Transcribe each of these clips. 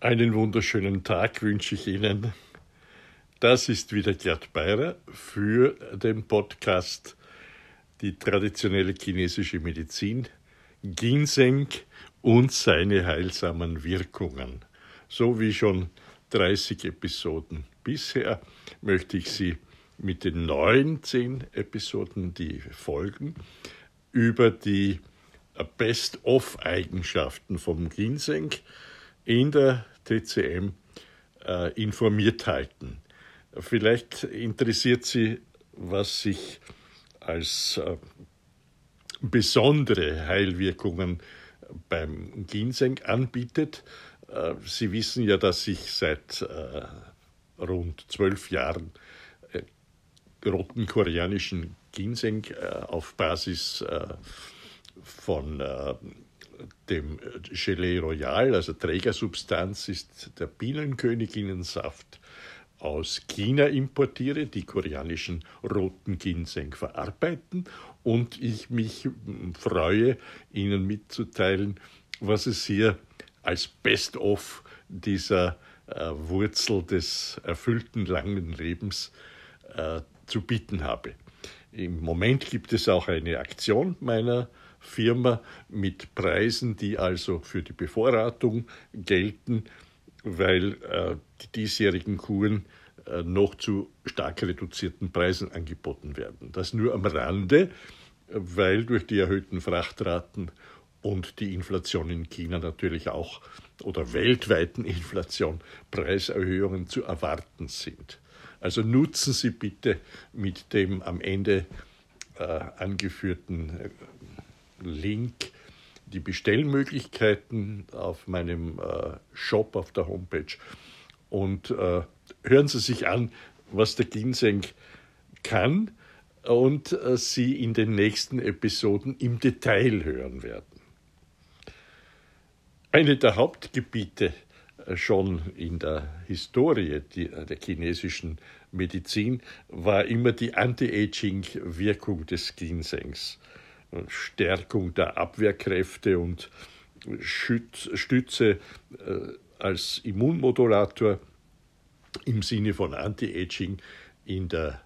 Einen wunderschönen Tag wünsche ich Ihnen. Das ist wieder Gerd Beirer für den Podcast Die traditionelle chinesische Medizin, Ginseng und seine heilsamen Wirkungen. So wie schon 30 Episoden bisher möchte ich Sie mit den neuen 10 Episoden, die folgen, über die Best-of-Eigenschaften vom Ginseng in der TCM äh, informiert halten. Vielleicht interessiert Sie, was sich als äh, besondere Heilwirkungen beim Ginseng anbietet. Äh, Sie wissen ja, dass ich seit äh, rund zwölf Jahren äh, roten koreanischen Ginseng äh, auf Basis von dem Gelee Royal, also Trägersubstanz, ist der Bienenköniginnensaft aus China importiere, die koreanischen roten Ginseng verarbeiten und ich mich freue, Ihnen mitzuteilen, was es hier als Best-of dieser äh, Wurzel des erfüllten langen Lebens äh, zu bieten habe. Im Moment gibt es auch eine Aktion meiner Firma mit Preisen, die also für die Bevorratung gelten, weil äh, die diesjährigen Kuren äh, noch zu stark reduzierten Preisen angeboten werden. Das nur am Rande, weil durch die erhöhten Frachtraten und die Inflation in China natürlich auch oder weltweiten Inflation Preiserhöhungen zu erwarten sind. Also nutzen Sie bitte mit dem am Ende äh, angeführten äh, Link die Bestellmöglichkeiten auf meinem äh, Shop auf der Homepage und äh, hören Sie sich an, was der Ginseng kann und äh, Sie in den nächsten Episoden im Detail hören werden. Eine der Hauptgebiete schon in der Historie der chinesischen Medizin war immer die Anti-Aging-Wirkung des Ginsengs. Stärkung der Abwehrkräfte und Stütze äh, als Immunmodulator im Sinne von Anti-Aging in der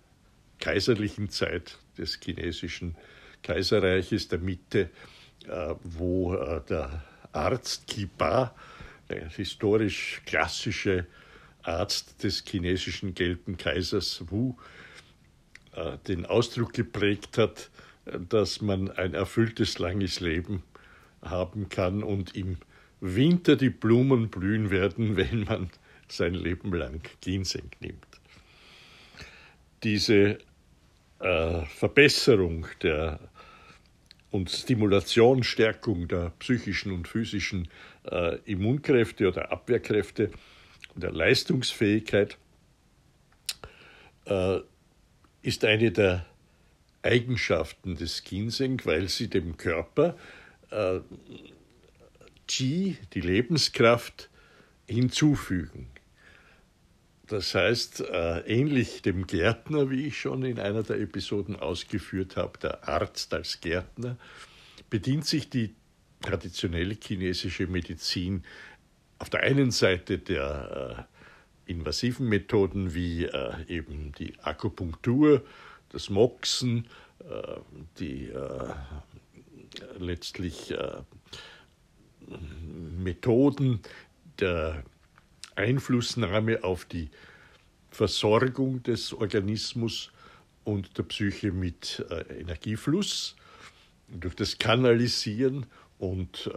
kaiserlichen Zeit des chinesischen Kaiserreiches, der Mitte, äh, wo äh, der Arzt Kiba, der historisch klassische Arzt des chinesischen gelben Kaisers Wu, den Ausdruck geprägt hat, dass man ein erfülltes, langes Leben haben kann und im Winter die Blumen blühen werden, wenn man sein Leben lang Ginseng nimmt. Diese äh, Verbesserung der und Stimulation, Stärkung der psychischen und physischen äh, Immunkräfte oder Abwehrkräfte, der Leistungsfähigkeit, äh, ist eine der Eigenschaften des Ginseng, weil sie dem Körper äh, Qi, die Lebenskraft, hinzufügen. Das heißt, äh, ähnlich dem Gärtner, wie ich schon in einer der Episoden ausgeführt habe, der Arzt als Gärtner, bedient sich die traditionelle chinesische Medizin auf der einen Seite der äh, invasiven Methoden wie äh, eben die Akupunktur, das Moxen, äh, die äh, letztlich äh, Methoden der Einflussnahme auf die Versorgung des Organismus und der Psyche mit Energiefluss durch das Kanalisieren und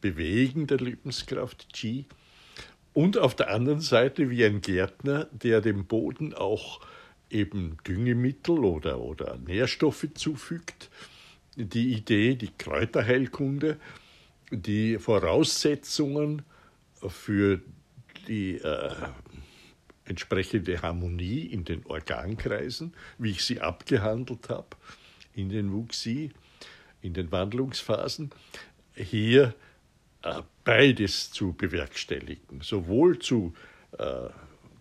Bewegen der Lebenskraft Qi. Und auf der anderen Seite wie ein Gärtner, der dem Boden auch eben Düngemittel oder, oder Nährstoffe zufügt. Die Idee, die Kräuterheilkunde, die Voraussetzungen für die äh, entsprechende Harmonie in den Organkreisen, wie ich sie abgehandelt habe, in den Wuxi, in den Wandlungsphasen, hier äh, beides zu bewerkstelligen, sowohl zu äh,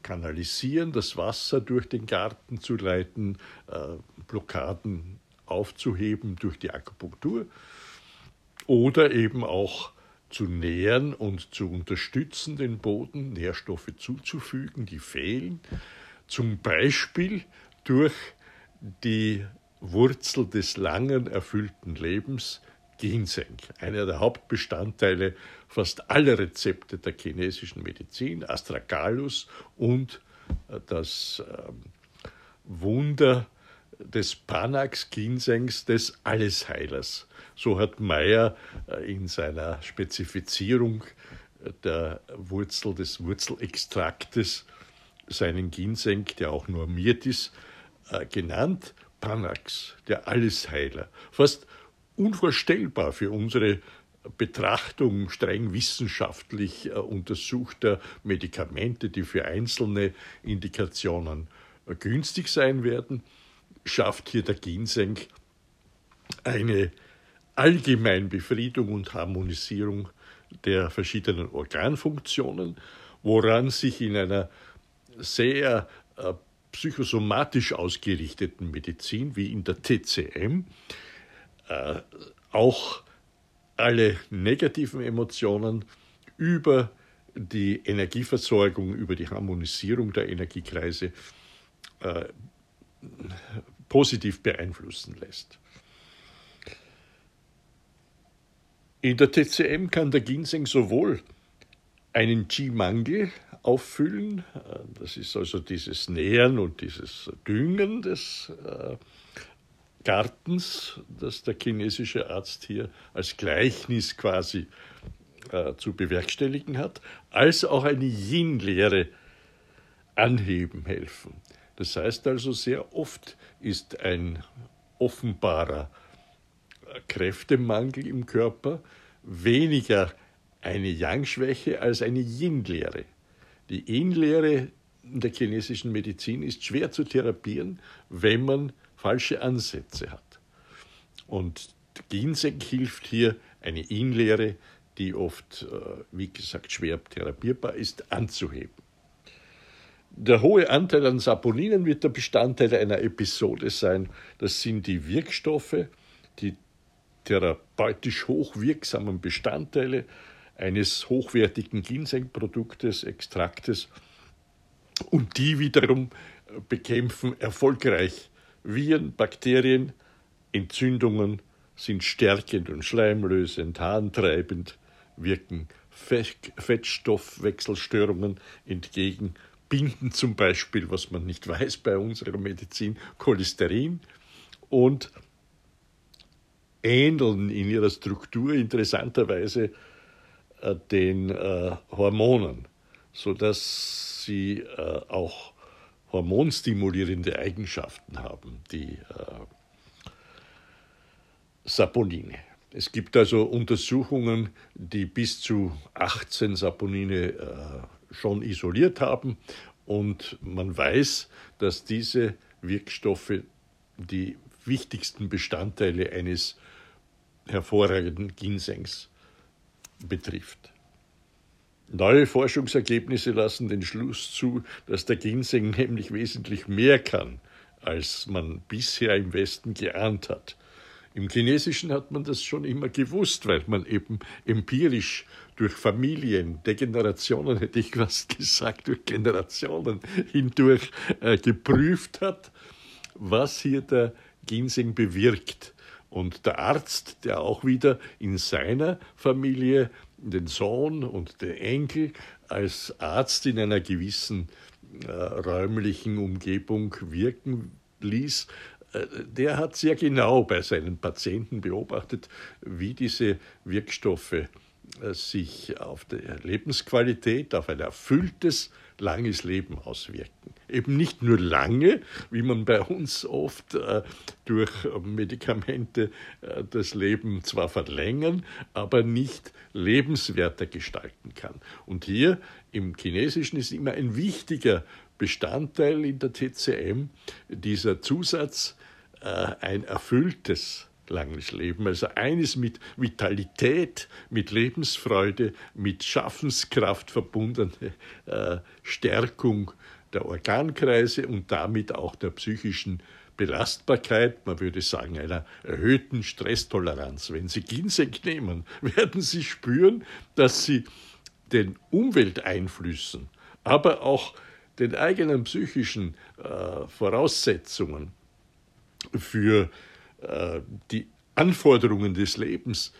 kanalisieren, das Wasser durch den Garten zu leiten, äh, Blockaden aufzuheben durch die Akupunktur oder eben auch zu nähren und zu unterstützen, den Boden Nährstoffe zuzufügen, die fehlen, zum Beispiel durch die Wurzel des langen erfüllten Lebens, Ginseng, einer der Hauptbestandteile fast aller Rezepte der chinesischen Medizin, Astragalus und äh, das ähm, Wunder des Panax Ginsengs des Allesheilers. So hat Meyer äh, in seiner Spezifizierung äh, der Wurzel des Wurzelextraktes seinen Ginseng, der auch normiert ist, genannt. Panax, der Allesheiler. Fast unvorstellbar für unsere Betrachtung streng wissenschaftlich äh, untersuchter Medikamente, die für einzelne Indikationen äh, günstig sein werden, schafft hier der Ginseng eine Allgemeinbefriedung und Harmonisierung der verschiedenen Organfunktionen, woran sich in einer sehr äh, psychosomatisch ausgerichteten Medizin wie in der TCM äh, auch alle negativen Emotionen über die Energieversorgung, über die Harmonisierung der Energiekreise äh, positiv beeinflussen lässt. In der TCM kann der Ginseng sowohl einen Qi-Mangel auffüllen, äh, das ist also dieses Nähren und dieses Düngen des Gartens, das der chinesische Arzt hier als Gleichnis quasi äh, zu bewerkstelligen hat, als auch eine Yin-Lehre anheben helfen. Das heißt also, sehr oft ist ein offenbarer Kräftemangel im Körper weniger eine Yang-Schwäche als eine Yin-Lehre. Die Yin-Lehre in der chinesischen Medizin ist schwer zu therapieren, wenn man falsche Ansätze hat. Und Ginseng hilft hier, eine Inlehre, die oft, äh, wie gesagt, schwer therapierbar ist, anzuheben. Der hohe Anteil an Saponinen wird der Bestandteil einer Episode sein. Das sind die Wirkstoffe, die therapeutisch hochwirksamen Bestandteile eines hochwertigen Ginsengproduktes, Extraktes und die wiederum bekämpfen erfolgreich Viren, Bakterien, Entzündungen sind stärkend und schleimlösend, harntreibend, wirken Fettstoffwechselstörungen entgegen, binden zum Beispiel, was man nicht weiß bei unserer Medizin, Cholesterin und ähneln in ihrer Struktur interessanterweise äh, den äh, Hormonen, sodass sie äh, auch hormonstimulierende Eigenschaften haben, die äh, Saponine. Es gibt also Untersuchungen, die bis zu 18 Saponine äh, schon isoliert haben und man weiß, dass diese Wirkstoffe die wichtigsten Bestandteile eines hervorragenden Ginsengs betrifft. Neue Forschungsergebnisse lassen den Schluss zu, dass der Ginseng nämlich wesentlich mehr kann, als man bisher im Westen geahnt hat. Im Chinesischen hat man das schon immer gewusst, weil man eben empirisch durch Familien, Degenerationen hätte ich was gesagt, durch Generationen hindurch äh, geprüft hat, was hier der Ginseng bewirkt. Und der Arzt, der auch wieder in seiner Familie den Sohn und den Enkel als Arzt in einer gewissen äh, räumlichen Umgebung wirken ließ, äh, der hat sehr genau bei seinen Patienten beobachtet, wie diese Wirkstoffe äh, sich auf die Lebensqualität, auf ein erfülltes, langes Leben auswirken. Eben nicht nur lange, wie man bei uns oft äh, durch Medikamente äh, das Leben zwar verlängern, aber nicht lebenswerter gestalten kann. Und hier im Chinesischen ist immer ein wichtiger Bestandteil in der TCM dieser Zusatz, äh, ein erfülltes langes Leben. Also eines mit Vitalität, mit Lebensfreude, mit Schaffenskraft verbundene äh, Stärkung der Organkreise und damit auch der psychischen Belastbarkeit, man würde sagen einer erhöhten Stresstoleranz. Wenn Sie Ginseng nehmen, werden Sie spüren, dass Sie den Umwelteinflüssen, aber auch den eigenen psychischen äh, Voraussetzungen für die Anforderungen des Lebens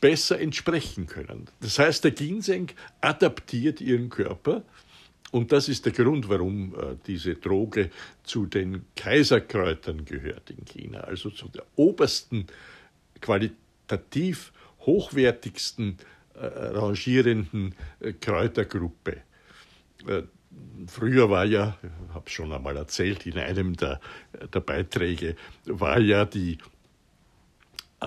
besser entsprechen können. Das heißt, der Ginseng adaptiert ihren Körper und das ist der Grund, warum äh, diese Droge zu den Kaiserkräutern gehört in China, also zu der obersten, qualitativ hochwertigsten äh, rangierenden äh, Kräutergruppe. Früher war ja, ich habe es schon einmal erzählt, in einem der, der Beiträge, war ja die äh,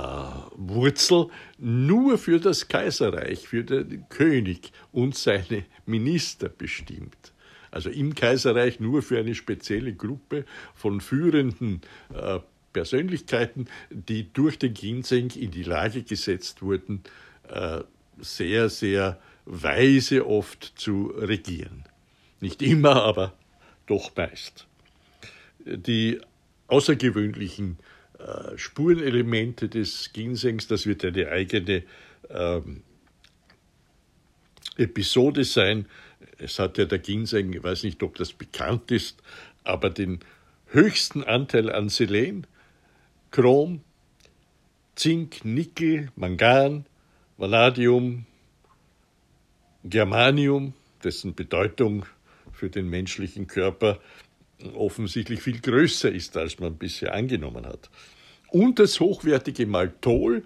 Wurzel nur für das Kaiserreich, für den König und seine Minister bestimmt. Also im Kaiserreich nur für eine spezielle Gruppe von führenden äh, Persönlichkeiten, die durch den Ginseng in die Lage gesetzt wurden, äh, sehr, sehr weise oft zu regieren. Nicht immer, aber doch meist. Die außergewöhnlichen äh, Spurenelemente des Ginsengs, das wird eine eigene ähm, Episode sein. Es hat ja der Ginseng, ich weiß nicht, ob das bekannt ist, aber den höchsten Anteil an Selen, Chrom, Zink, Nickel, Mangan, Vanadium, Germanium, dessen Bedeutung für den menschlichen Körper offensichtlich viel größer ist, als man bisher angenommen hat. Und das hochwertige Maltol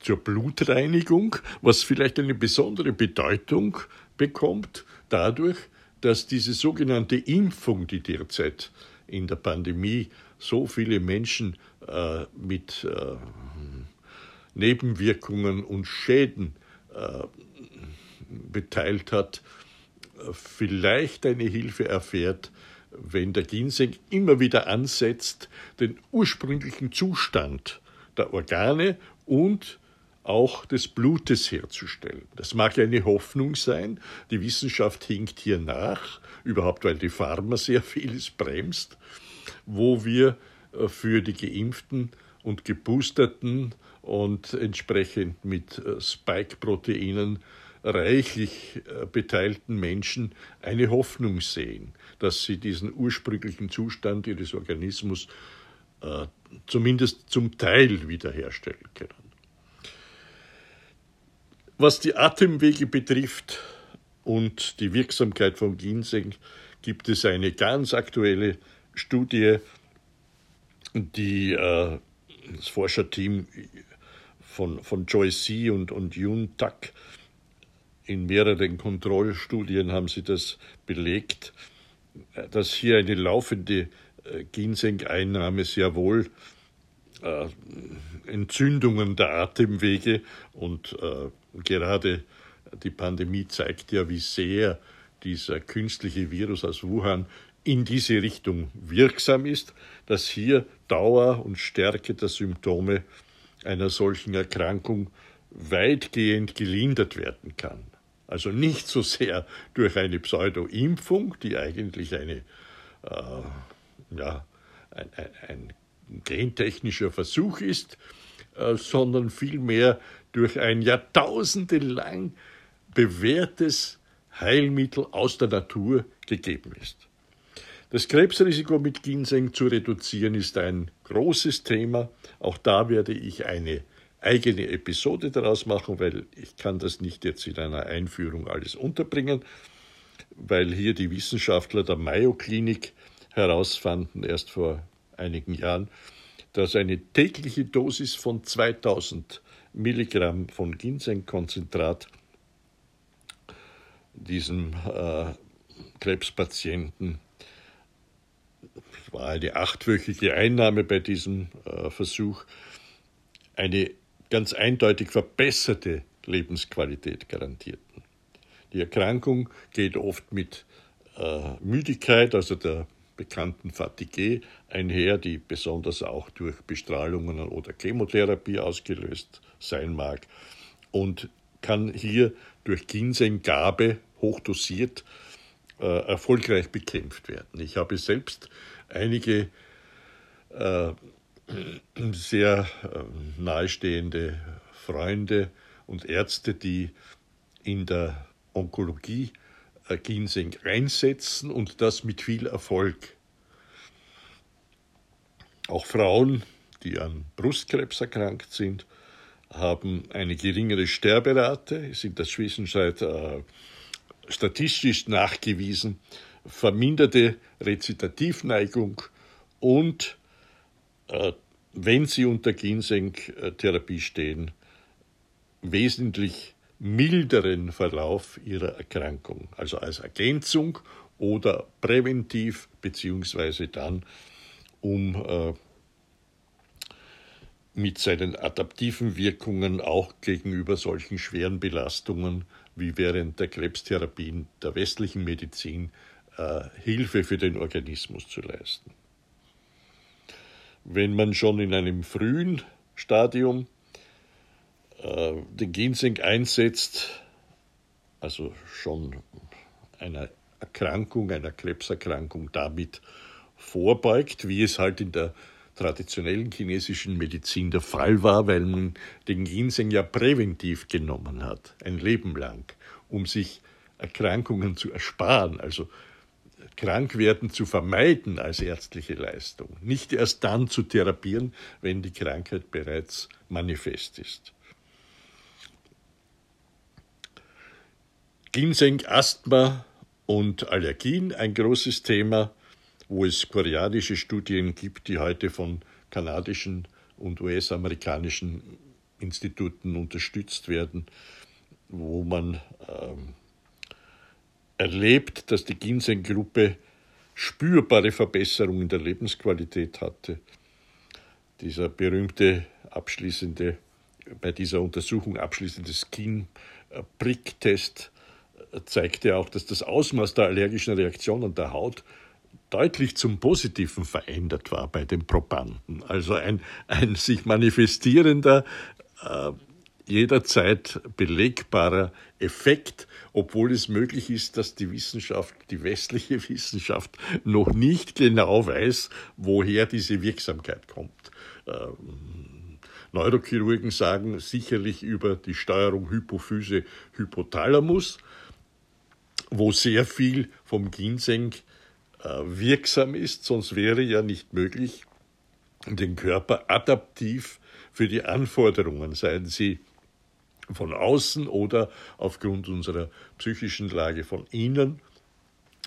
zur Blutreinigung, was vielleicht eine besondere Bedeutung bekommt, dadurch, dass diese sogenannte Impfung, die derzeit in der Pandemie so viele Menschen äh, mit äh, Nebenwirkungen und Schäden äh, beteiligt hat, vielleicht eine Hilfe erfährt, wenn der Ginseng immer wieder ansetzt, den ursprünglichen Zustand der Organe und auch des Blutes herzustellen. Das mag eine Hoffnung sein. Die Wissenschaft hinkt hier nach, überhaupt weil die Pharma sehr vieles bremst, wo wir äh, für die Geimpften und Geboosterten und entsprechend mit äh, Spike-Proteinen reichlich äh, beteilten Menschen eine Hoffnung sehen, dass sie diesen ursprünglichen Zustand ihres Organismus äh, zumindest zum Teil wiederherstellen können. Was die Atemwege betrifft und die Wirksamkeit von Ginseng, gibt es eine ganz aktuelle Studie, die äh, das Forscherteam von, von Joyce C. und, und Yun Tak in mehreren Kontrollstudien haben sie das belegt, dass hier eine laufende äh, Ginseng-Einnahme sehr wohl äh, Entzündungen der Atemwege und äh, gerade die Pandemie zeigt ja, wie sehr dieser künstliche Virus aus Wuhan in diese Richtung wirksam ist, dass hier Dauer und Stärke der Symptome einer solchen Erkrankung weitgehend gelindert werden kann. Also nicht so sehr durch eine Pseudo-Impfung, die eigentlich eine, äh, ja, ein, ein, ein, gentechnischer Versuch ist, äh, sondern vielmehr durch ein jahrtausendelang bewährtes Heilmittel aus der Natur gegeben ist. Das Krebsrisiko mit Ginseng zu reduzieren ist ein großes Thema. Auch da werde ich eine eigene Episode daraus machen, weil ich kann das nicht jetzt in einer Einführung alles unterbringen, weil hier die Wissenschaftler der Mayo Klinik herausfanden, erst vor einigen Jahren, dass eine tägliche Dosis von 2000 Milligramm von Ginsengkonzentrat diesem äh, Krebspatienten war eine achtwöchige Einnahme bei diesem äh, Versuch, eine ganz eindeutig verbesserte Lebensqualität garantierten. Die Erkrankung geht oft mit äh, Müdigkeit, also der bekannten Fatigue, einher, die besonders auch durch Bestrahlungen oder Chemotherapie ausgelöst sein mag und kann hier durch Ginsenggabe hochdosiert äh, erfolgreich bekämpft werden. Ich habe selbst einige äh, sehr äh, nahestehende Freunde und Ärzte, die in der Onkologie äh, Ginseng einsetzen und das mit viel Erfolg. Auch Frauen, die an Brustkrebs erkrankt sind, haben eine geringere Sterberate, ist in der Zwischenzeit äh, statistisch nachgewiesen, verminderte Rezitativneigung und äh, wenn sie unter Ginseng-Therapie stehen, wesentlich milderen Verlauf ihrer Erkrankung, also als Ergänzung oder präventiv, beziehungsweise dann, um äh, mit seinen adaptiven Wirkungen auch gegenüber solchen schweren Belastungen wie während der Krebstherapien der westlichen Medizin äh, Hilfe für den Organismus zu leisten. Wenn man schon in einem frühen Stadium äh, den Ginseng einsetzt, also schon einer Erkrankung, einer Krebserkrankung damit vorbeugt, wie es halt in der traditionellen chinesischen Medizin der Fall war, weil man den Ginseng ja präventiv genommen hat, ein Leben lang, um sich Erkrankungen zu ersparen, also Krankwerden zu vermeiden als ärztliche Leistung, nicht erst dann zu therapieren, wenn die Krankheit bereits manifest ist. Ginseng, Asthma und Allergien, ein großes Thema wo es koreanische Studien gibt, die heute von kanadischen und US-amerikanischen Instituten unterstützt werden, wo man ähm, erlebt, dass die Ginseng-Gruppe spürbare Verbesserungen der Lebensqualität hatte. Dieser berühmte abschließende, bei dieser Untersuchung abschließende Skin-Prick-Test zeigte auch, dass das Ausmaß der allergischen Reaktionen der Haut deutlich zum Positiven verändert war bei den Probanden. Also ein, ein sich manifestierender, äh, jederzeit belegbarer Effekt, obwohl es möglich ist, dass die Wissenschaft, die westliche Wissenschaft noch nicht genau weiß, woher diese Wirksamkeit kommt. Ähm, Neurochirurgen sagen sicherlich über die Steuerung Hypophyse-Hypothalamus, wo sehr viel vom Ginseng äh, wirksam ist, sonst wäre ja nicht möglich, den Körper adaptiv für die Anforderungen, seien sie von außen oder aufgrund unserer psychischen Lage von innen,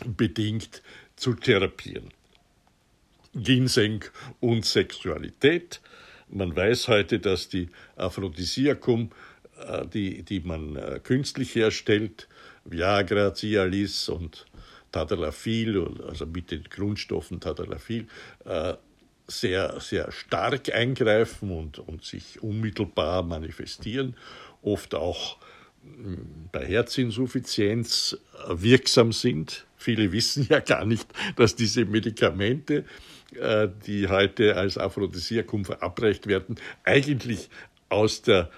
bedingt zu therapieren. Ginseng und Sexualität. Man weiß heute, dass die Aphrodisiakum, äh, die, die man äh, künstlich herstellt, Viagra, Cialis und Tadalafil, also mit den Grundstoffen Tadalafil, äh, sehr, sehr stark eingreifen und, und sich unmittelbar manifestieren, oft auch hm, bei Herzinsuffizienz äh, wirksam sind. Viele wissen ja gar nicht, dass diese Medikamente, äh, die heute als Aphrodisiakum verabreicht werden, eigentlich aus der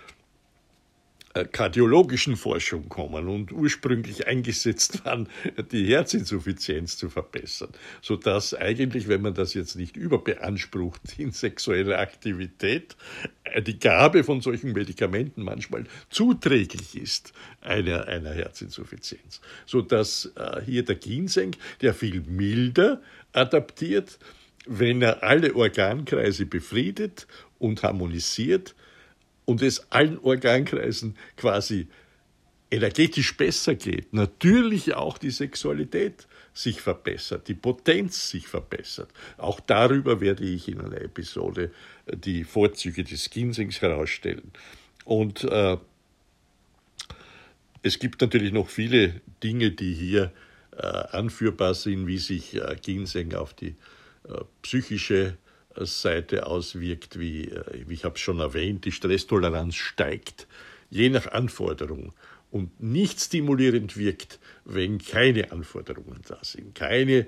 kardiologischen Forschung kommen und ursprünglich eingesetzt waren, die Herzinsuffizienz zu verbessern, sodass eigentlich, wenn man das jetzt nicht überbeansprucht in sexueller Aktivität, äh, die Gabe von solchen Medikamenten manchmal zuträglich ist einer, einer Herzinsuffizienz, sodass äh, hier der Ginseng, der viel milder adaptiert, wenn er alle Organkreise befriedet und harmonisiert, und es allen Organkreisen quasi energetisch besser geht, natürlich auch die Sexualität sich verbessert, die Potenz sich verbessert. Auch darüber werde ich in einer Episode äh, die Vorzüge des Ginsengs herausstellen. Und äh, es gibt natürlich noch viele Dinge, die hier äh, anführbar sind, wie sich äh, Ginseng auf die äh, psychische Seite auswirkt, wie, äh, wie ich habe es schon erwähnt, die Stresstoleranz steigt, je nach Anforderung. Und nicht stimulierend wirkt, wenn keine Anforderungen da sind, keine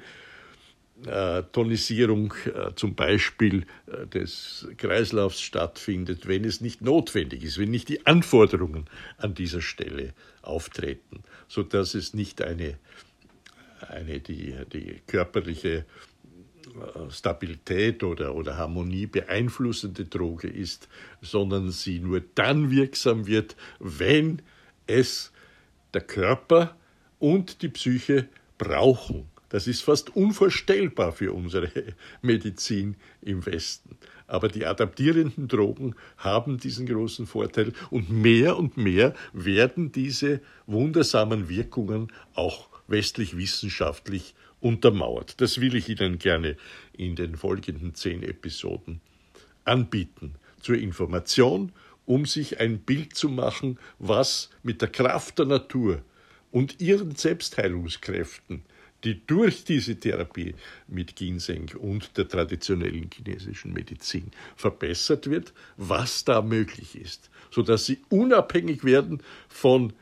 äh, Tonisierung äh, zum Beispiel äh, des Kreislaufs stattfindet, wenn es nicht notwendig ist, wenn nicht die Anforderungen an dieser Stelle auftreten, sodass es nicht eine, eine die, die körperliche Stabilität oder, oder Harmonie beeinflussende Droge ist, sondern sie nur dann wirksam wird, wenn es der Körper und die Psyche brauchen. Das ist fast unvorstellbar für unsere Medizin im Westen. Aber die adaptierenden Drogen haben diesen großen Vorteil und mehr und mehr werden diese wundersamen Wirkungen auch westlich wissenschaftlich untermauert. Das will ich Ihnen gerne in den folgenden zehn Episoden anbieten. Zur Information, um sich ein Bild zu machen, was mit der Kraft der Natur und ihren Selbstheilungskräften die durch diese Therapie mit Ginseng und der traditionellen chinesischen Medizin verbessert wird, was da möglich ist, sodass sie unabhängig werden von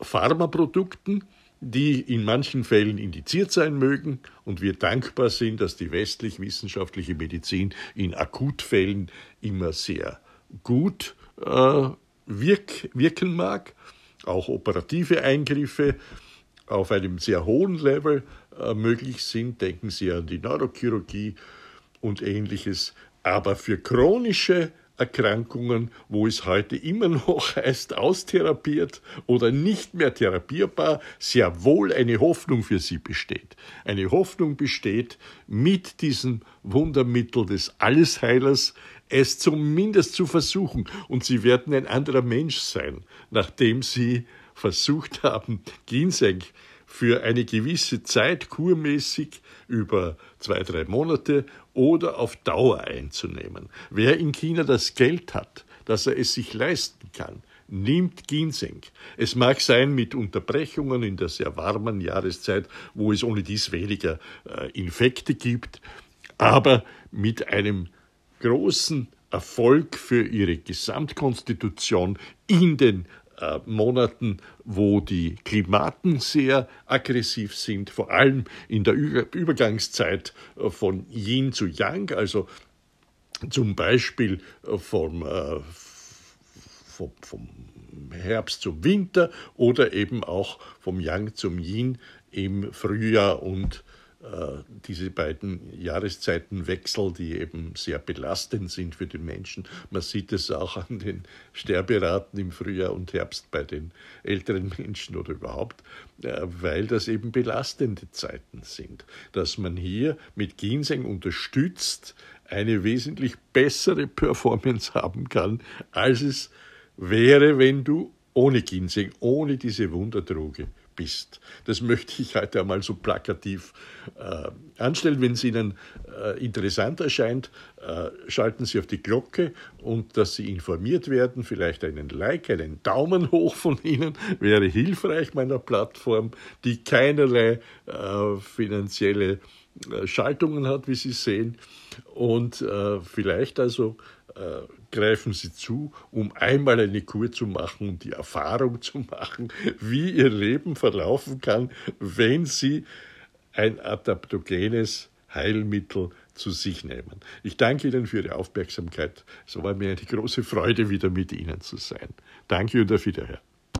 Pharmaprodukten, die in manchen Fällen indiziert sein mögen und wir dankbar sind, dass die westlich-wissenschaftliche Medizin in Akutfällen immer sehr gut äh, wirk wirken mag, auch operative Eingriffe auf einem sehr hohen Level äh, möglich sind. Denken Sie an die Neurochirurgie und ähnliches. Aber für chronische Erkrankungen, wo es heute immer noch heißt, austherapiert oder nicht mehr therapierbar, sehr wohl eine Hoffnung für sie besteht. Eine Hoffnung besteht, mit diesem Wundermittel des Allesheilers es zumindest zu versuchen. Und sie werden ein anderer Mensch sein, nachdem sie versucht haben, Ginseng für eine gewisse Zeit kurmäßig über zwei, drei Monate oder auf Dauer einzunehmen. Wer in China das Geld hat, dass er es sich leisten kann, nimmt Ginseng. Es mag sein mit Unterbrechungen in der sehr warmen Jahreszeit, wo es ohne dies weniger äh, Infekte gibt, aber mit einem großen Erfolg für ihre Gesamtkonstitution in den äh, Monaten, wo die Klimaten sehr aggressiv sind, vor allem in der Übergangszeit äh, von Yin zu Yang, also zum Beispiel äh, vom, vom, vom Herbst zum Winter oder eben auch vom Yang zum Yin im Frühjahr und diese beiden Jahreszeitenwechsel, die eben sehr belastend sind für den Menschen. Man sieht es auch an den Sterberaten im Frühjahr und Herbst bei den älteren Menschen oder überhaupt, äh, weil das eben belastende Zeiten sind. Dass man hier mit Ginseng unterstützt eine wesentlich bessere Performance haben kann, als es wäre, wenn du ohne Ginseng, ohne diese Wunderdroge bist. Das möchte ich heute einmal so plakativ äh, anstellen. Wenn es Ihnen äh, interessant erscheint, äh, schalten Sie auf die Glocke und dass Sie informiert werden, vielleicht einen Like, einen Daumen hoch von Ihnen wäre hilfreich meiner Plattform, die keinerlei äh, finanzielle äh, Schaltungen hat, wie Sie sehen. Und äh, vielleicht also äh, greifen Sie zu, um einmal eine Kur zu machen und die Erfahrung zu machen, wie Ihr Leben verlaufen kann, wenn Sie ein adaptogenes Heilmittel zu sich nehmen. Ich danke Ihnen für Ihre Aufmerksamkeit. Es war mir eine große Freude, wieder mit Ihnen zu sein. Danke und auf Wiederhören.